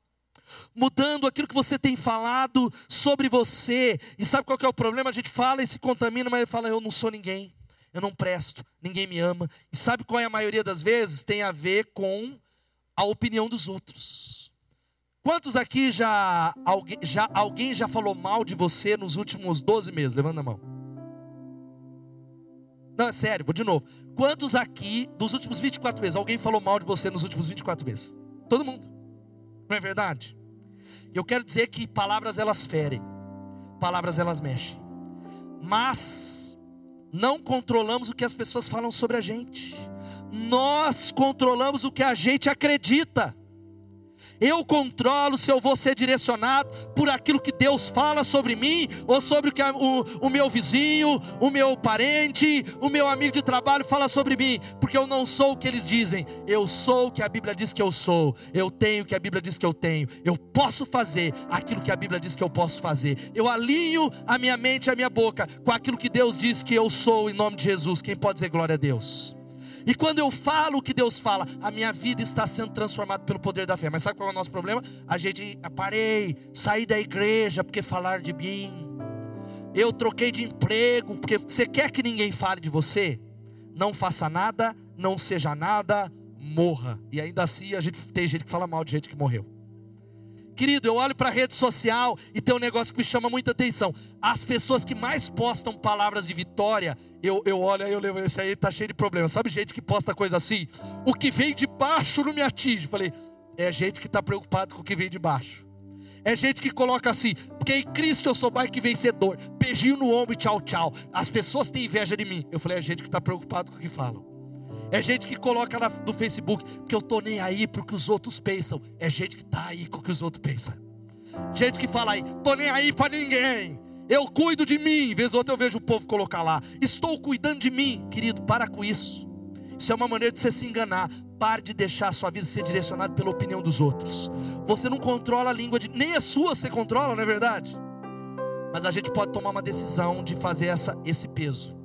Mudando aquilo que você tem falado sobre você. E sabe qual é o problema? A gente fala e se contamina, mas fala, eu não sou ninguém. Eu não presto, ninguém me ama. E sabe qual é a maioria das vezes? Tem a ver com a opinião dos outros. Quantos aqui já alguém, já alguém já falou mal de você nos últimos 12 meses? Levanta a mão. Não, é sério, vou de novo. Quantos aqui, dos últimos 24 meses, alguém falou mal de você nos últimos 24 meses? Todo mundo. Não é verdade? Eu quero dizer que palavras elas ferem, palavras elas mexem. Mas não controlamos o que as pessoas falam sobre a gente nós controlamos o que a gente acredita. Eu controlo se eu vou ser direcionado por aquilo que Deus fala sobre mim, ou sobre o que o, o meu vizinho, o meu parente, o meu amigo de trabalho fala sobre mim, porque eu não sou o que eles dizem, eu sou o que a Bíblia diz que eu sou, eu tenho o que a Bíblia diz que eu tenho, eu posso fazer aquilo que a Bíblia diz que eu posso fazer, eu alinho a minha mente e a minha boca com aquilo que Deus diz que eu sou, em nome de Jesus. Quem pode dizer glória a Deus? E quando eu falo o que Deus fala, a minha vida está sendo transformada pelo poder da fé. Mas sabe qual é o nosso problema? A gente ah, parei, saí da igreja porque falar de mim. Eu troquei de emprego porque você quer que ninguém fale de você? Não faça nada, não seja nada, morra. E ainda assim a gente tem gente que fala mal de gente que morreu. Querido, eu olho para a rede social e tem um negócio que me chama muita atenção. As pessoas que mais postam palavras de vitória, eu, eu olho aí, eu levo esse aí, tá cheio de problemas. Sabe gente que posta coisa assim? O que vem de baixo não me atinge. Falei, é gente que está preocupado com o que vem de baixo. É gente que coloca assim, porque em Cristo eu sou mais que vencedor. Beijinho no ombro e tchau, tchau. As pessoas têm inveja de mim. Eu falei, é gente que está preocupado com o que falam. É gente que coloca na, no Facebook que eu tô nem aí para o que os outros pensam. É gente que tá aí com o que os outros pensam. Gente que fala aí, tô nem aí para ninguém. Eu cuido de mim. Vez ou outra eu vejo o povo colocar lá. Estou cuidando de mim, querido. Para com isso. Isso é uma maneira de você se enganar. Pare de deixar a sua vida ser direcionada pela opinião dos outros. Você não controla a língua de nem a sua você controla, não é verdade? Mas a gente pode tomar uma decisão de fazer essa, esse peso.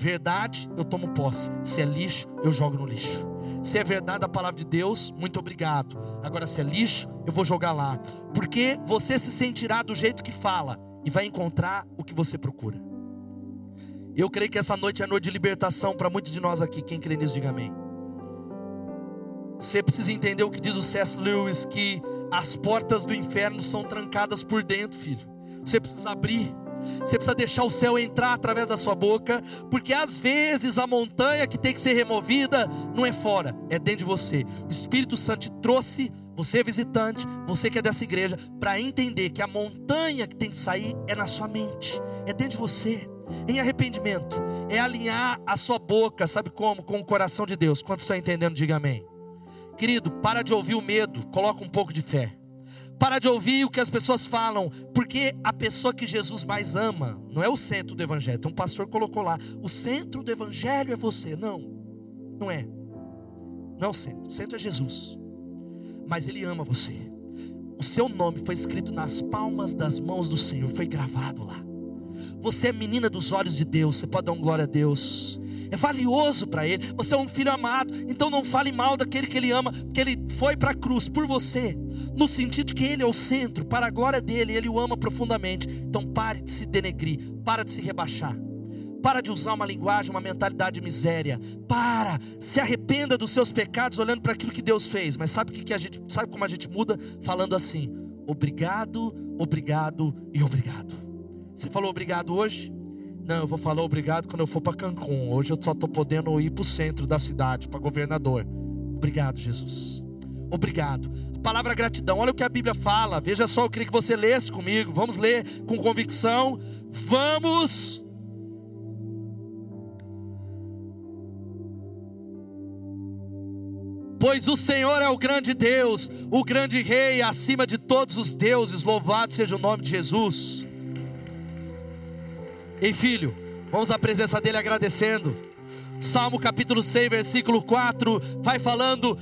Verdade, eu tomo posse. Se é lixo, eu jogo no lixo. Se é verdade a palavra de Deus, muito obrigado. Agora, se é lixo, eu vou jogar lá. Porque você se sentirá do jeito que fala e vai encontrar o que você procura. Eu creio que essa noite é noite de libertação para muitos de nós aqui. Quem crê nisso, diga amém. Você precisa entender o que diz o C.S. Lewis: que as portas do inferno são trancadas por dentro, filho. Você precisa abrir. Você precisa deixar o céu entrar através da sua boca, porque às vezes a montanha que tem que ser removida não é fora, é dentro de você. O Espírito Santo te trouxe você é visitante, você que é dessa igreja, para entender que a montanha que tem que sair é na sua mente, é dentro de você, em arrependimento, é alinhar a sua boca, sabe como? Com o coração de Deus. Quantos estão entendendo? Diga amém. Querido, para de ouvir o medo, coloca um pouco de fé. Para de ouvir o que as pessoas falam, porque a pessoa que Jesus mais ama não é o centro do evangelho. Um pastor colocou lá: o centro do evangelho é você. Não, não é. Não é o centro. O centro é Jesus. Mas Ele ama você. O seu nome foi escrito nas palmas das mãos do Senhor, foi gravado lá. Você é menina dos olhos de Deus. Você pode dar um glória a Deus é valioso para Ele. Você é um filho amado, então não fale mal daquele que Ele ama, porque Ele foi para a cruz por você, no sentido que Ele é o centro, para a glória dele, Ele o ama profundamente. Então pare de se denegrir, para de se rebaixar. Para de usar uma linguagem, uma mentalidade de miséria. Para, se arrependa dos seus pecados olhando para aquilo que Deus fez. Mas sabe o que, que a gente, sabe como a gente muda? Falando assim: obrigado, obrigado e obrigado. Você falou obrigado hoje? Não, eu vou falar obrigado quando eu for para Cancún. Hoje eu só estou podendo ir para o centro da cidade, para governador. Obrigado, Jesus. Obrigado. Palavra gratidão, olha o que a Bíblia fala. Veja só, eu queria que você lesse comigo. Vamos ler com convicção. Vamos. Pois o Senhor é o grande Deus, o grande Rei, acima de todos os deuses. Louvado seja o nome de Jesus. Ei, filho, vamos à presença dele agradecendo. Salmo capítulo 6, versículo 4, vai falando: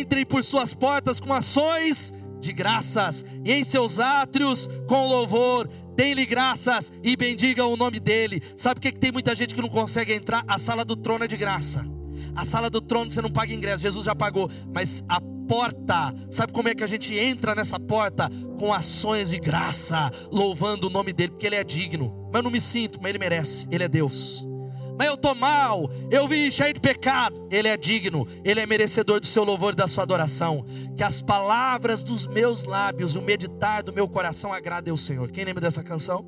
entrem por suas portas com ações de graças, e em seus átrios com louvor, deem-lhe graças e bendigam o nome dele. Sabe por que, que tem muita gente que não consegue entrar? A sala do trono é de graça. A sala do trono você não paga ingresso, Jesus já pagou, mas a porta. Sabe como é que a gente entra nessa porta? Com ações de graça, louvando o nome dele, porque ele é digno. Mas eu não me sinto, mas ele merece, ele é Deus. Mas eu estou mal, eu vim cheio de pecado. Ele é digno, ele é merecedor do seu louvor e da sua adoração. Que as palavras dos meus lábios, o meditar do meu coração agradem ao Senhor. Quem lembra dessa canção?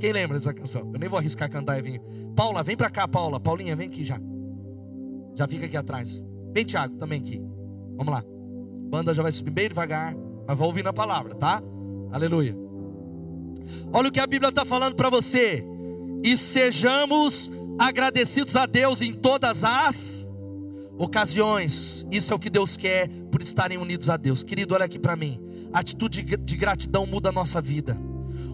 Quem lembra dessa canção? Eu nem vou arriscar cantar e. Paula, vem para cá, Paula. Paulinha, vem aqui já. Já fica aqui atrás. Vem, Tiago, também aqui. Vamos lá banda já vai subir bem devagar, mas vai ouvindo a palavra, tá? Aleluia. Olha o que a Bíblia está falando para você. E sejamos agradecidos a Deus em todas as ocasiões. Isso é o que Deus quer por estarem unidos a Deus. Querido, olha aqui para mim. A atitude de gratidão muda a nossa vida.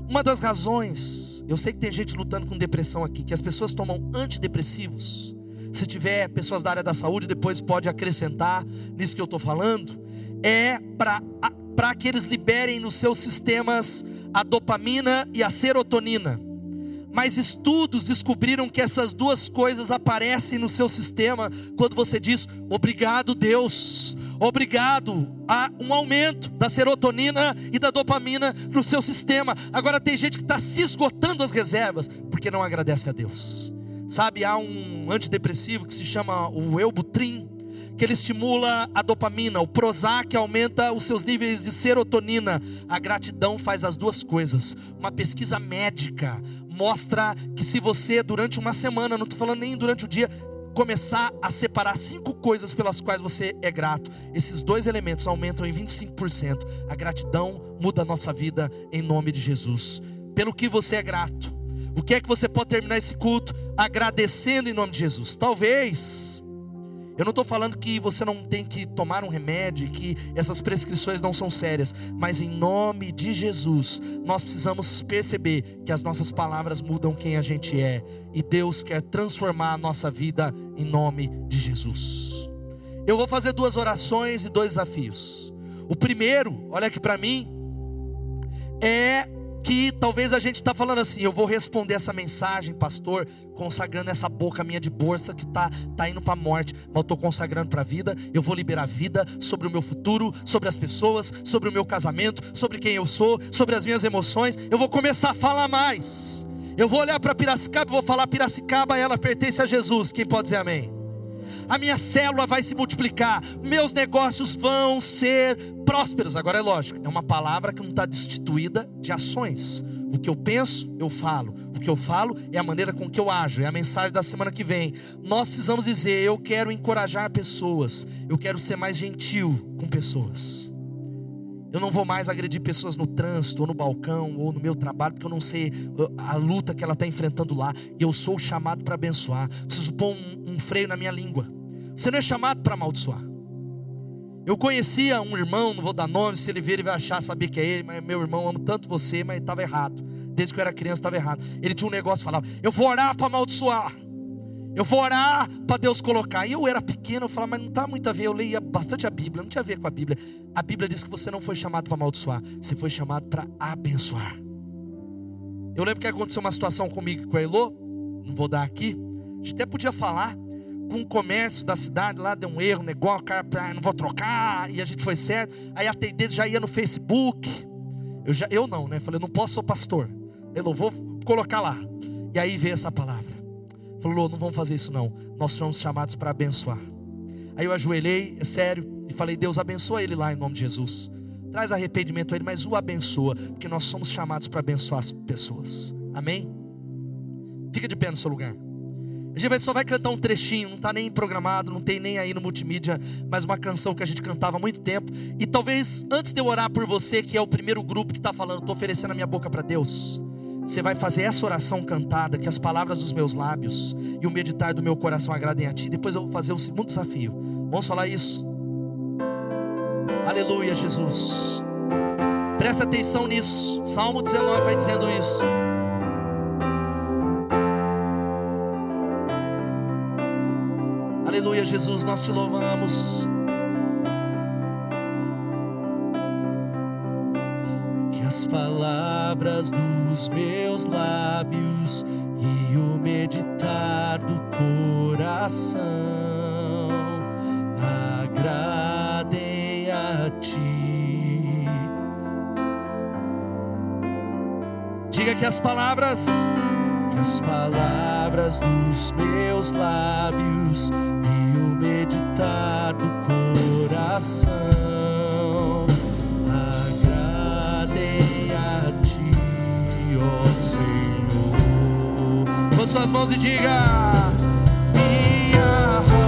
Uma das razões, eu sei que tem gente lutando com depressão aqui, que as pessoas tomam antidepressivos. Se tiver pessoas da área da saúde, depois pode acrescentar nisso que eu estou falando é para que eles liberem nos seus sistemas a dopamina e a serotonina. Mas estudos descobriram que essas duas coisas aparecem no seu sistema quando você diz obrigado, Deus. Obrigado a um aumento da serotonina e da dopamina no seu sistema. Agora tem gente que está se esgotando as reservas porque não agradece a Deus. Sabe, há um antidepressivo que se chama o Eubutrin que ele estimula a dopamina, o Prozac aumenta os seus níveis de serotonina. A gratidão faz as duas coisas. Uma pesquisa médica mostra que se você durante uma semana, não estou falando nem durante o dia, começar a separar cinco coisas pelas quais você é grato, esses dois elementos aumentam em 25%. A gratidão muda a nossa vida em nome de Jesus. Pelo que você é grato. O que é que você pode terminar esse culto agradecendo em nome de Jesus? Talvez eu não estou falando que você não tem que tomar um remédio, que essas prescrições não são sérias, mas em nome de Jesus, nós precisamos perceber que as nossas palavras mudam quem a gente é, e Deus quer transformar a nossa vida em nome de Jesus. Eu vou fazer duas orações e dois desafios. O primeiro, olha aqui para mim, é que talvez a gente está falando assim, eu vou responder essa mensagem, pastor, consagrando essa boca minha de bolsa que está tá indo para a morte, mas eu estou consagrando para a vida, eu vou liberar vida sobre o meu futuro, sobre as pessoas, sobre o meu casamento, sobre quem eu sou, sobre as minhas emoções, eu vou começar a falar mais. Eu vou olhar para Piracicaba e vou falar: Piracicaba, ela pertence a Jesus. Quem pode dizer amém? A minha célula vai se multiplicar, meus negócios vão ser prósperos. Agora é lógico, é uma palavra que não está destituída de ações. O que eu penso, eu falo. O que eu falo é a maneira com que eu ajo, é a mensagem da semana que vem. Nós precisamos dizer: eu quero encorajar pessoas, eu quero ser mais gentil com pessoas. Eu não vou mais agredir pessoas no trânsito, ou no balcão, ou no meu trabalho, porque eu não sei a luta que ela está enfrentando lá. E eu sou chamado para abençoar. Preciso pôr um, um freio na minha língua. Você não é chamado para amaldiçoar. Eu conhecia um irmão, não vou dar nome, se ele ver, ele vai achar, saber que é ele, mas meu irmão, amo tanto você, mas estava errado. Desde que eu era criança, estava errado. Ele tinha um negócio, falava: Eu vou orar para amaldiçoar. Eu vou orar para Deus colocar. E eu era pequeno, eu falava, mas não está muito a ver. Eu leia bastante a Bíblia, não tinha a ver com a Bíblia. A Bíblia diz que você não foi chamado para amaldiçoar, você foi chamado para abençoar. Eu lembro que aconteceu uma situação comigo com a Elô, não vou dar aqui. A gente até podia falar com o comércio da cidade, lá deu um erro, negócio, o cara, ah, não vou trocar, e a gente foi certo. Aí a tendência já ia no Facebook. Eu, já, eu não, né? Falei, não posso, sou pastor. Eu vou colocar lá. E aí veio essa palavra. Falou, não vamos fazer isso não. Nós somos chamados para abençoar. Aí eu ajoelhei, é sério, e falei, Deus abençoa ele lá em nome de Jesus. Traz arrependimento a ele, mas o abençoa, porque nós somos chamados para abençoar as pessoas. Amém? Fica de pé no seu lugar. A gente só vai cantar um trechinho, não está nem programado, não tem nem aí no multimídia, mas uma canção que a gente cantava há muito tempo. E talvez antes de eu orar por você, que é o primeiro grupo que está falando, estou oferecendo a minha boca para Deus. Você vai fazer essa oração cantada, que as palavras dos meus lábios e o meditar do meu coração agradem a Ti. Depois eu vou fazer o segundo desafio. Vamos falar isso. Aleluia, Jesus. Presta atenção nisso. Salmo 19 vai dizendo isso. Aleluia, Jesus, nós te louvamos. as palavras dos meus lábios e o meditar do coração agradem a ti. Diga que as palavras, que as palavras dos meus lábios meditar do coração. Levante suas mãos e diga: Minha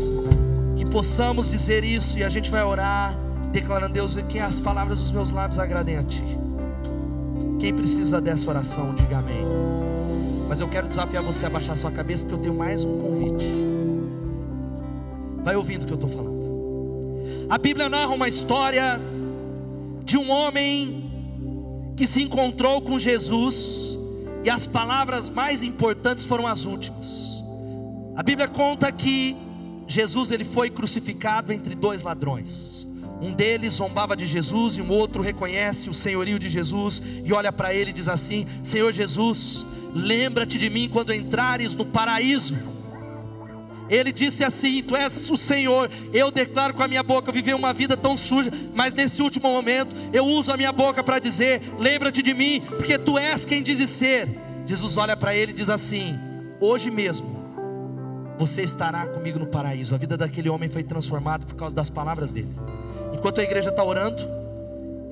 Possamos dizer isso e a gente vai orar, declarando, Deus, que as palavras dos meus lábios agradem a Ti. Quem precisa dessa oração, diga amém. Mas eu quero desafiar você a baixar sua cabeça, porque eu tenho mais um convite. Vai ouvindo o que eu estou falando. A Bíblia narra uma história de um homem que se encontrou com Jesus e as palavras mais importantes foram as últimas. A Bíblia conta que Jesus ele foi crucificado entre dois ladrões. Um deles zombava de Jesus e um outro reconhece o senhorio de Jesus e olha para ele e diz assim: Senhor Jesus, lembra-te de mim quando entrares no paraíso. Ele disse assim: Tu és o Senhor. Eu declaro com a minha boca viver uma vida tão suja, mas nesse último momento eu uso a minha boca para dizer: Lembra-te de mim, porque tu és quem dizes ser. Jesus olha para ele e diz assim: Hoje mesmo você estará comigo no paraíso. A vida daquele homem foi transformada por causa das palavras dele. Enquanto a igreja está orando,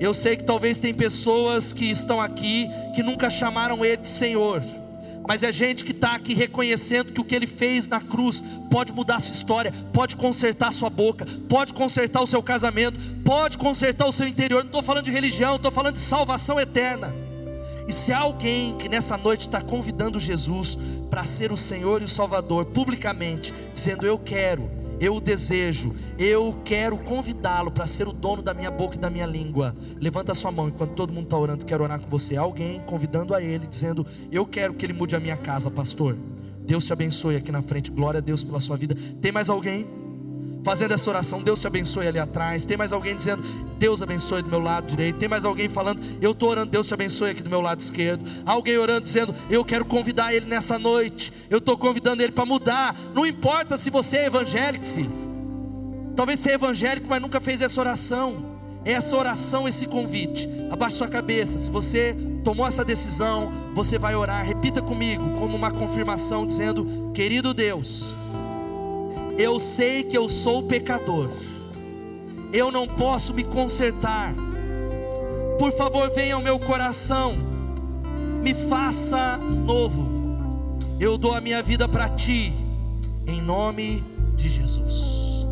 eu sei que talvez tem pessoas que estão aqui que nunca chamaram ele de Senhor mas é gente que está aqui reconhecendo que o que ele fez na cruz pode mudar a sua história, pode consertar sua boca, pode consertar o seu casamento, pode consertar o seu interior. Não estou falando de religião, estou falando de salvação eterna. E se há alguém que nessa noite está convidando Jesus para ser o Senhor e o Salvador publicamente, dizendo: Eu quero, eu desejo, eu quero convidá-lo para ser o dono da minha boca e da minha língua. Levanta a sua mão enquanto todo mundo está orando, quero orar com você. Alguém convidando a ele, dizendo: Eu quero que ele mude a minha casa, pastor. Deus te abençoe aqui na frente, glória a Deus pela sua vida. Tem mais alguém? Fazendo essa oração. Deus te abençoe ali atrás. Tem mais alguém dizendo, Deus abençoe do meu lado direito. Tem mais alguém falando, eu estou orando, Deus te abençoe aqui do meu lado esquerdo. Alguém orando dizendo, eu quero convidar ele nessa noite. Eu estou convidando ele para mudar. Não importa se você é evangélico, filho. Talvez você é evangélico, mas nunca fez essa oração. Essa oração, esse convite. Abaixe sua cabeça. Se você tomou essa decisão, você vai orar. Repita comigo, como uma confirmação, dizendo: Querido Deus, eu sei que eu sou pecador, eu não posso me consertar. Por favor, venha ao meu coração, me faça novo. Eu dou a minha vida para ti, em nome de Jesus.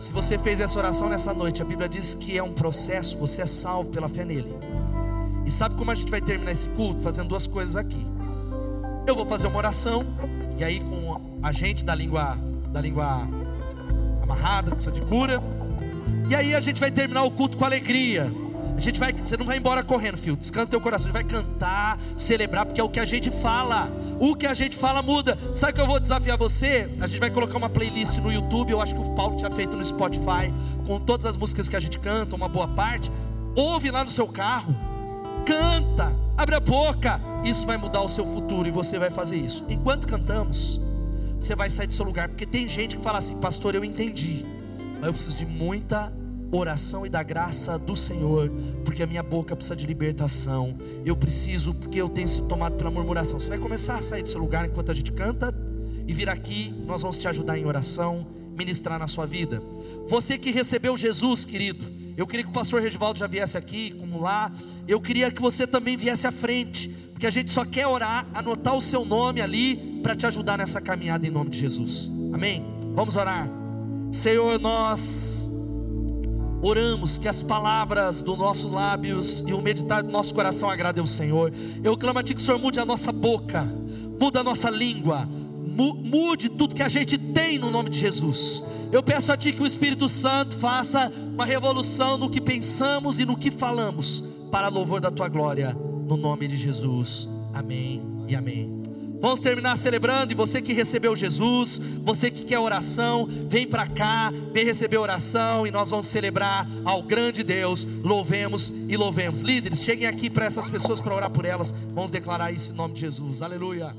Se você fez essa oração nessa noite, a Bíblia diz que é um processo, você é salvo pela fé nele. E sabe como a gente vai terminar esse culto? Fazendo duas coisas aqui. Eu vou fazer uma oração, e aí com a gente da língua, da língua amarrada, precisa de cura. E aí a gente vai terminar o culto com alegria. A gente vai, você não vai embora correndo, filho. Descansa teu coração. A gente vai cantar, celebrar, porque é o que a gente fala. O que a gente fala muda. Sabe que eu vou desafiar você? A gente vai colocar uma playlist no YouTube. Eu acho que o Paulo tinha feito no Spotify, com todas as músicas que a gente canta, uma boa parte. Ouve lá no seu carro. Canta, abre a boca. Isso vai mudar o seu futuro e você vai fazer isso. Enquanto cantamos, você vai sair do seu lugar, porque tem gente que fala assim, pastor, eu entendi, mas eu preciso de muita oração e da graça do Senhor, porque a minha boca precisa de libertação. Eu preciso, porque eu tenho sido tomado pela murmuração. Você vai começar a sair do seu lugar enquanto a gente canta e vir aqui, nós vamos te ajudar em oração, ministrar na sua vida. Você que recebeu Jesus, querido, eu queria que o pastor Regivaldo já viesse aqui, como lá. Eu queria que você também viesse à frente, porque a gente só quer orar, anotar o seu nome ali para te ajudar nessa caminhada em nome de Jesus. Amém? Vamos orar. Senhor, nós Oramos que as palavras dos nossos lábios e o meditar do nosso coração agradem ao Senhor. Eu clamo a Ti que o Senhor mude a nossa boca, muda a nossa língua, mude tudo que a gente tem no nome de Jesus. Eu peço a Ti que o Espírito Santo faça uma revolução no que pensamos e no que falamos, para louvor da Tua glória, no nome de Jesus. Amém e amém. Vamos terminar celebrando. E você que recebeu Jesus, você que quer oração, vem para cá, vem receber oração. E nós vamos celebrar ao grande Deus. Louvemos e louvemos. Líderes, cheguem aqui para essas pessoas para orar por elas. Vamos declarar isso em nome de Jesus. Aleluia.